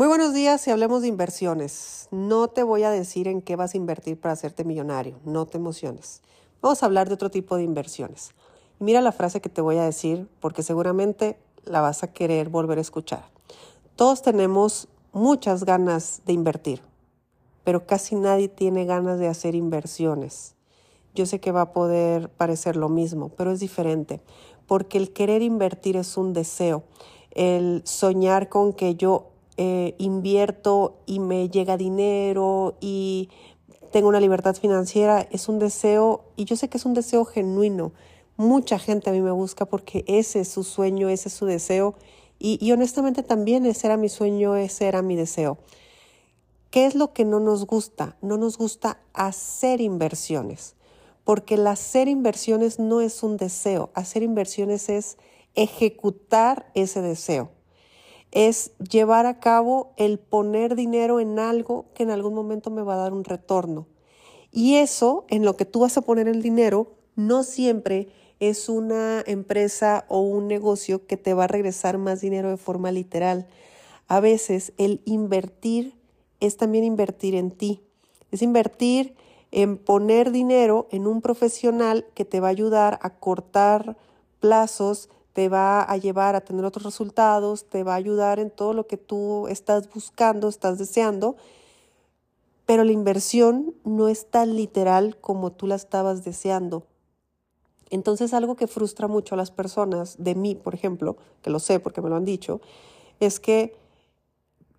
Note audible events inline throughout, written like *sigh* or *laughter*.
Muy buenos días y hablemos de inversiones. No te voy a decir en qué vas a invertir para hacerte millonario, no te emociones. Vamos a hablar de otro tipo de inversiones. Mira la frase que te voy a decir porque seguramente la vas a querer volver a escuchar. Todos tenemos muchas ganas de invertir, pero casi nadie tiene ganas de hacer inversiones. Yo sé que va a poder parecer lo mismo, pero es diferente, porque el querer invertir es un deseo, el soñar con que yo eh, invierto y me llega dinero y tengo una libertad financiera, es un deseo, y yo sé que es un deseo genuino. Mucha gente a mí me busca porque ese es su sueño, ese es su deseo, y, y honestamente también ese era mi sueño, ese era mi deseo. ¿Qué es lo que no nos gusta? No nos gusta hacer inversiones, porque el hacer inversiones no es un deseo, hacer inversiones es ejecutar ese deseo es llevar a cabo el poner dinero en algo que en algún momento me va a dar un retorno. Y eso, en lo que tú vas a poner el dinero, no siempre es una empresa o un negocio que te va a regresar más dinero de forma literal. A veces el invertir es también invertir en ti. Es invertir en poner dinero en un profesional que te va a ayudar a cortar plazos, te va a llevar a tener otros resultados, te va a ayudar en todo lo que tú estás buscando, estás deseando, pero la inversión no es tan literal como tú la estabas deseando. Entonces algo que frustra mucho a las personas, de mí por ejemplo, que lo sé porque me lo han dicho, es que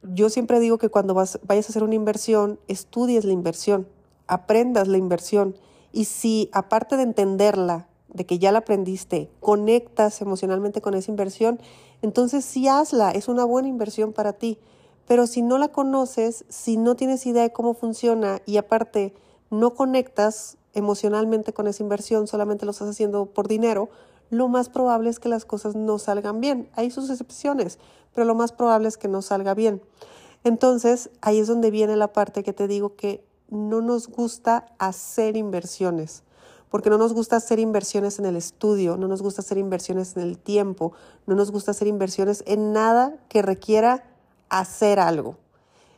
yo siempre digo que cuando vas, vayas a hacer una inversión, estudies la inversión, aprendas la inversión y si aparte de entenderla, de que ya la aprendiste, conectas emocionalmente con esa inversión, entonces sí hazla, es una buena inversión para ti. Pero si no la conoces, si no tienes idea de cómo funciona y aparte no conectas emocionalmente con esa inversión, solamente lo estás haciendo por dinero, lo más probable es que las cosas no salgan bien. Hay sus excepciones, pero lo más probable es que no salga bien. Entonces, ahí es donde viene la parte que te digo que no nos gusta hacer inversiones porque no nos gusta hacer inversiones en el estudio, no nos gusta hacer inversiones en el tiempo, no nos gusta hacer inversiones en nada que requiera hacer algo.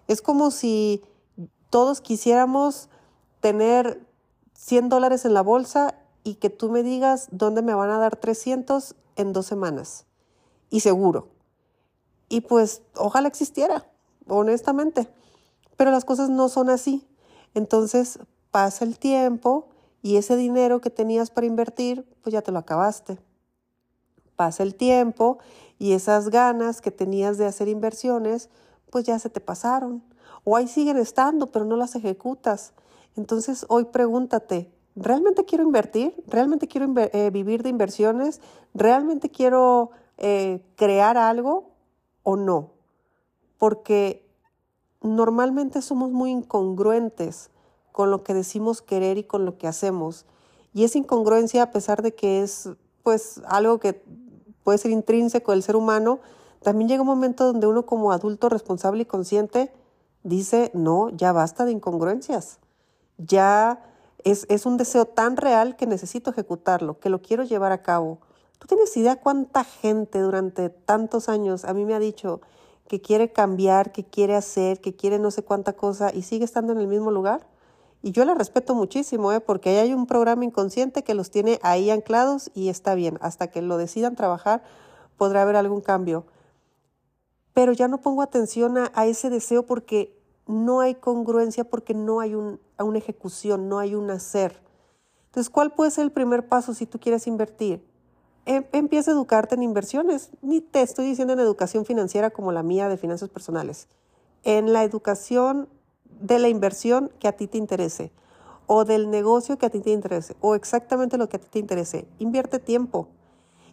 Es como si todos quisiéramos tener 100 dólares en la bolsa y que tú me digas dónde me van a dar 300 en dos semanas. Y seguro. Y pues ojalá existiera, honestamente. Pero las cosas no son así. Entonces pasa el tiempo y ese dinero que tenías para invertir, pues ya te lo acabaste. Pasa el tiempo y esas ganas que tenías de hacer inversiones, pues ya se te pasaron. O ahí siguen estando, pero no las ejecutas. Entonces hoy pregúntate, ¿realmente quiero invertir? ¿Realmente quiero eh, vivir de inversiones? ¿Realmente quiero eh, crear algo o no? Porque normalmente somos muy incongruentes con lo que decimos querer y con lo que hacemos. Y esa incongruencia, a pesar de que es pues algo que puede ser intrínseco del ser humano, también llega un momento donde uno como adulto responsable y consciente dice, no, ya basta de incongruencias. Ya es, es un deseo tan real que necesito ejecutarlo, que lo quiero llevar a cabo. ¿Tú tienes idea cuánta gente durante tantos años a mí me ha dicho que quiere cambiar, que quiere hacer, que quiere no sé cuánta cosa y sigue estando en el mismo lugar? Y yo la respeto muchísimo, ¿eh? porque ahí hay un programa inconsciente que los tiene ahí anclados y está bien. Hasta que lo decidan trabajar, podrá haber algún cambio. Pero ya no pongo atención a, ese deseo porque no hay congruencia, porque no hay un, una ejecución, no hay un hacer. Entonces, ¿cuál puede ser el primer paso si tú quieres invertir? Em, empieza a educarte en inversiones. Ni te estoy diciendo en educación financiera como la mía de finanzas personales. En la educación de la inversión que a ti te interese o del negocio que a ti te interese o exactamente lo que a ti te interese. Invierte tiempo.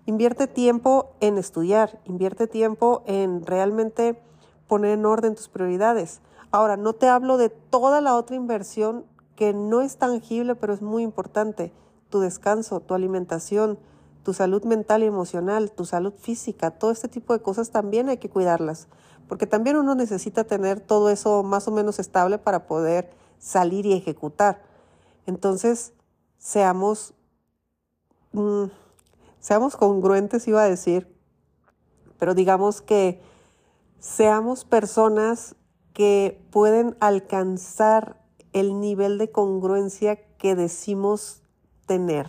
Invierte tiempo en estudiar, invierte tiempo en realmente poner en orden tus prioridades. Ahora, no te hablo de toda la otra inversión que no es tangible, pero es muy importante. Tu descanso, tu alimentación, tu salud mental y emocional, tu salud física, todo este tipo de cosas también hay que cuidarlas porque también uno necesita tener todo eso más o menos estable para poder salir y ejecutar. Entonces, seamos, mm, seamos congruentes, iba a decir, pero digamos que seamos personas que pueden alcanzar el nivel de congruencia que decimos tener.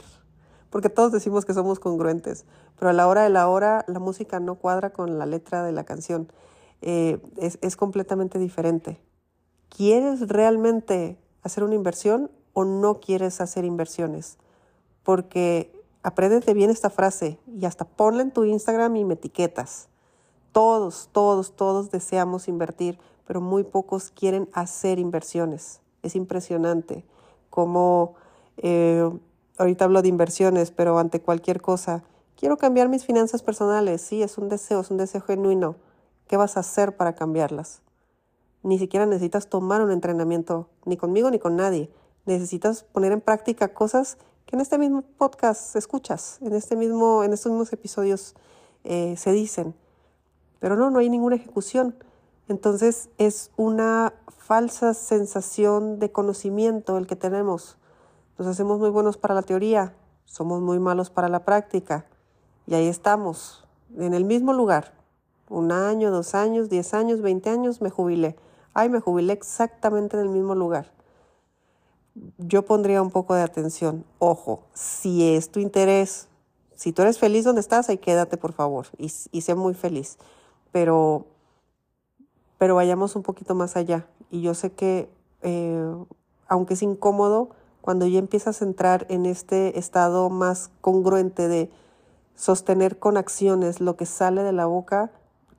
Porque todos decimos que somos congruentes, pero a la hora de la hora la música no cuadra con la letra de la canción. Eh, es, es completamente diferente. ¿Quieres realmente hacer una inversión o no quieres hacer inversiones? Porque apréndete bien esta frase y hasta ponla en tu Instagram y me etiquetas. Todos, todos, todos deseamos invertir, pero muy pocos quieren hacer inversiones. Es impresionante cómo, eh, ahorita hablo de inversiones, pero ante cualquier cosa, quiero cambiar mis finanzas personales. Sí, es un deseo, es un deseo genuino. ¿Qué vas a hacer para cambiarlas? Ni siquiera necesitas tomar un entrenamiento, ni conmigo ni con nadie. Necesitas poner en práctica cosas que en este mismo podcast escuchas, en, este mismo, en estos mismos episodios eh, se dicen. Pero no, no hay ninguna ejecución. Entonces es una falsa sensación de conocimiento el que tenemos. Nos hacemos muy buenos para la teoría, somos muy malos para la práctica. Y ahí estamos, en el mismo lugar. Un año, dos años, diez años, veinte años, me jubilé. Ay, me jubilé exactamente en el mismo lugar. Yo pondría un poco de atención. Ojo, si es tu interés, si tú eres feliz donde estás, ahí quédate, por favor, y, sé muy feliz. Pero pero vayamos un poquito más allá. Y yo sé que, eh, aunque es incómodo, cuando ya empiezas a entrar en este estado más congruente de sostener con acciones lo que sale de la boca,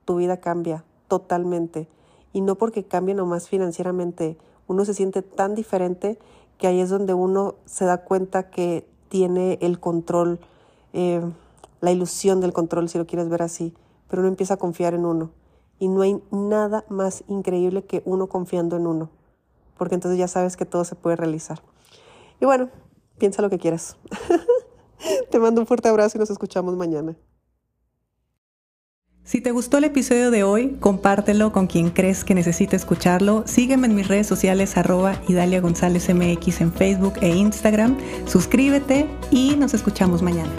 tu vida cambia totalmente. Y no porque cambie nomás financieramente, uno se siente tan diferente que ahí es donde uno se da cuenta que tiene el control, eh, la ilusión del control, si lo quieres ver así, pero uno empieza a confiar en uno. Y no hay nada más increíble que uno confiando en uno, porque entonces ya sabes que todo se puede realizar. Y bueno, piensa lo que quieras. *laughs* Te mando un fuerte abrazo y nos escuchamos mañana. Si te gustó el episodio de hoy, compártelo con quien crees que necesite escucharlo. Sígueme en mis redes sociales arroba Idalia González MX en Facebook e Instagram. Suscríbete y nos escuchamos mañana.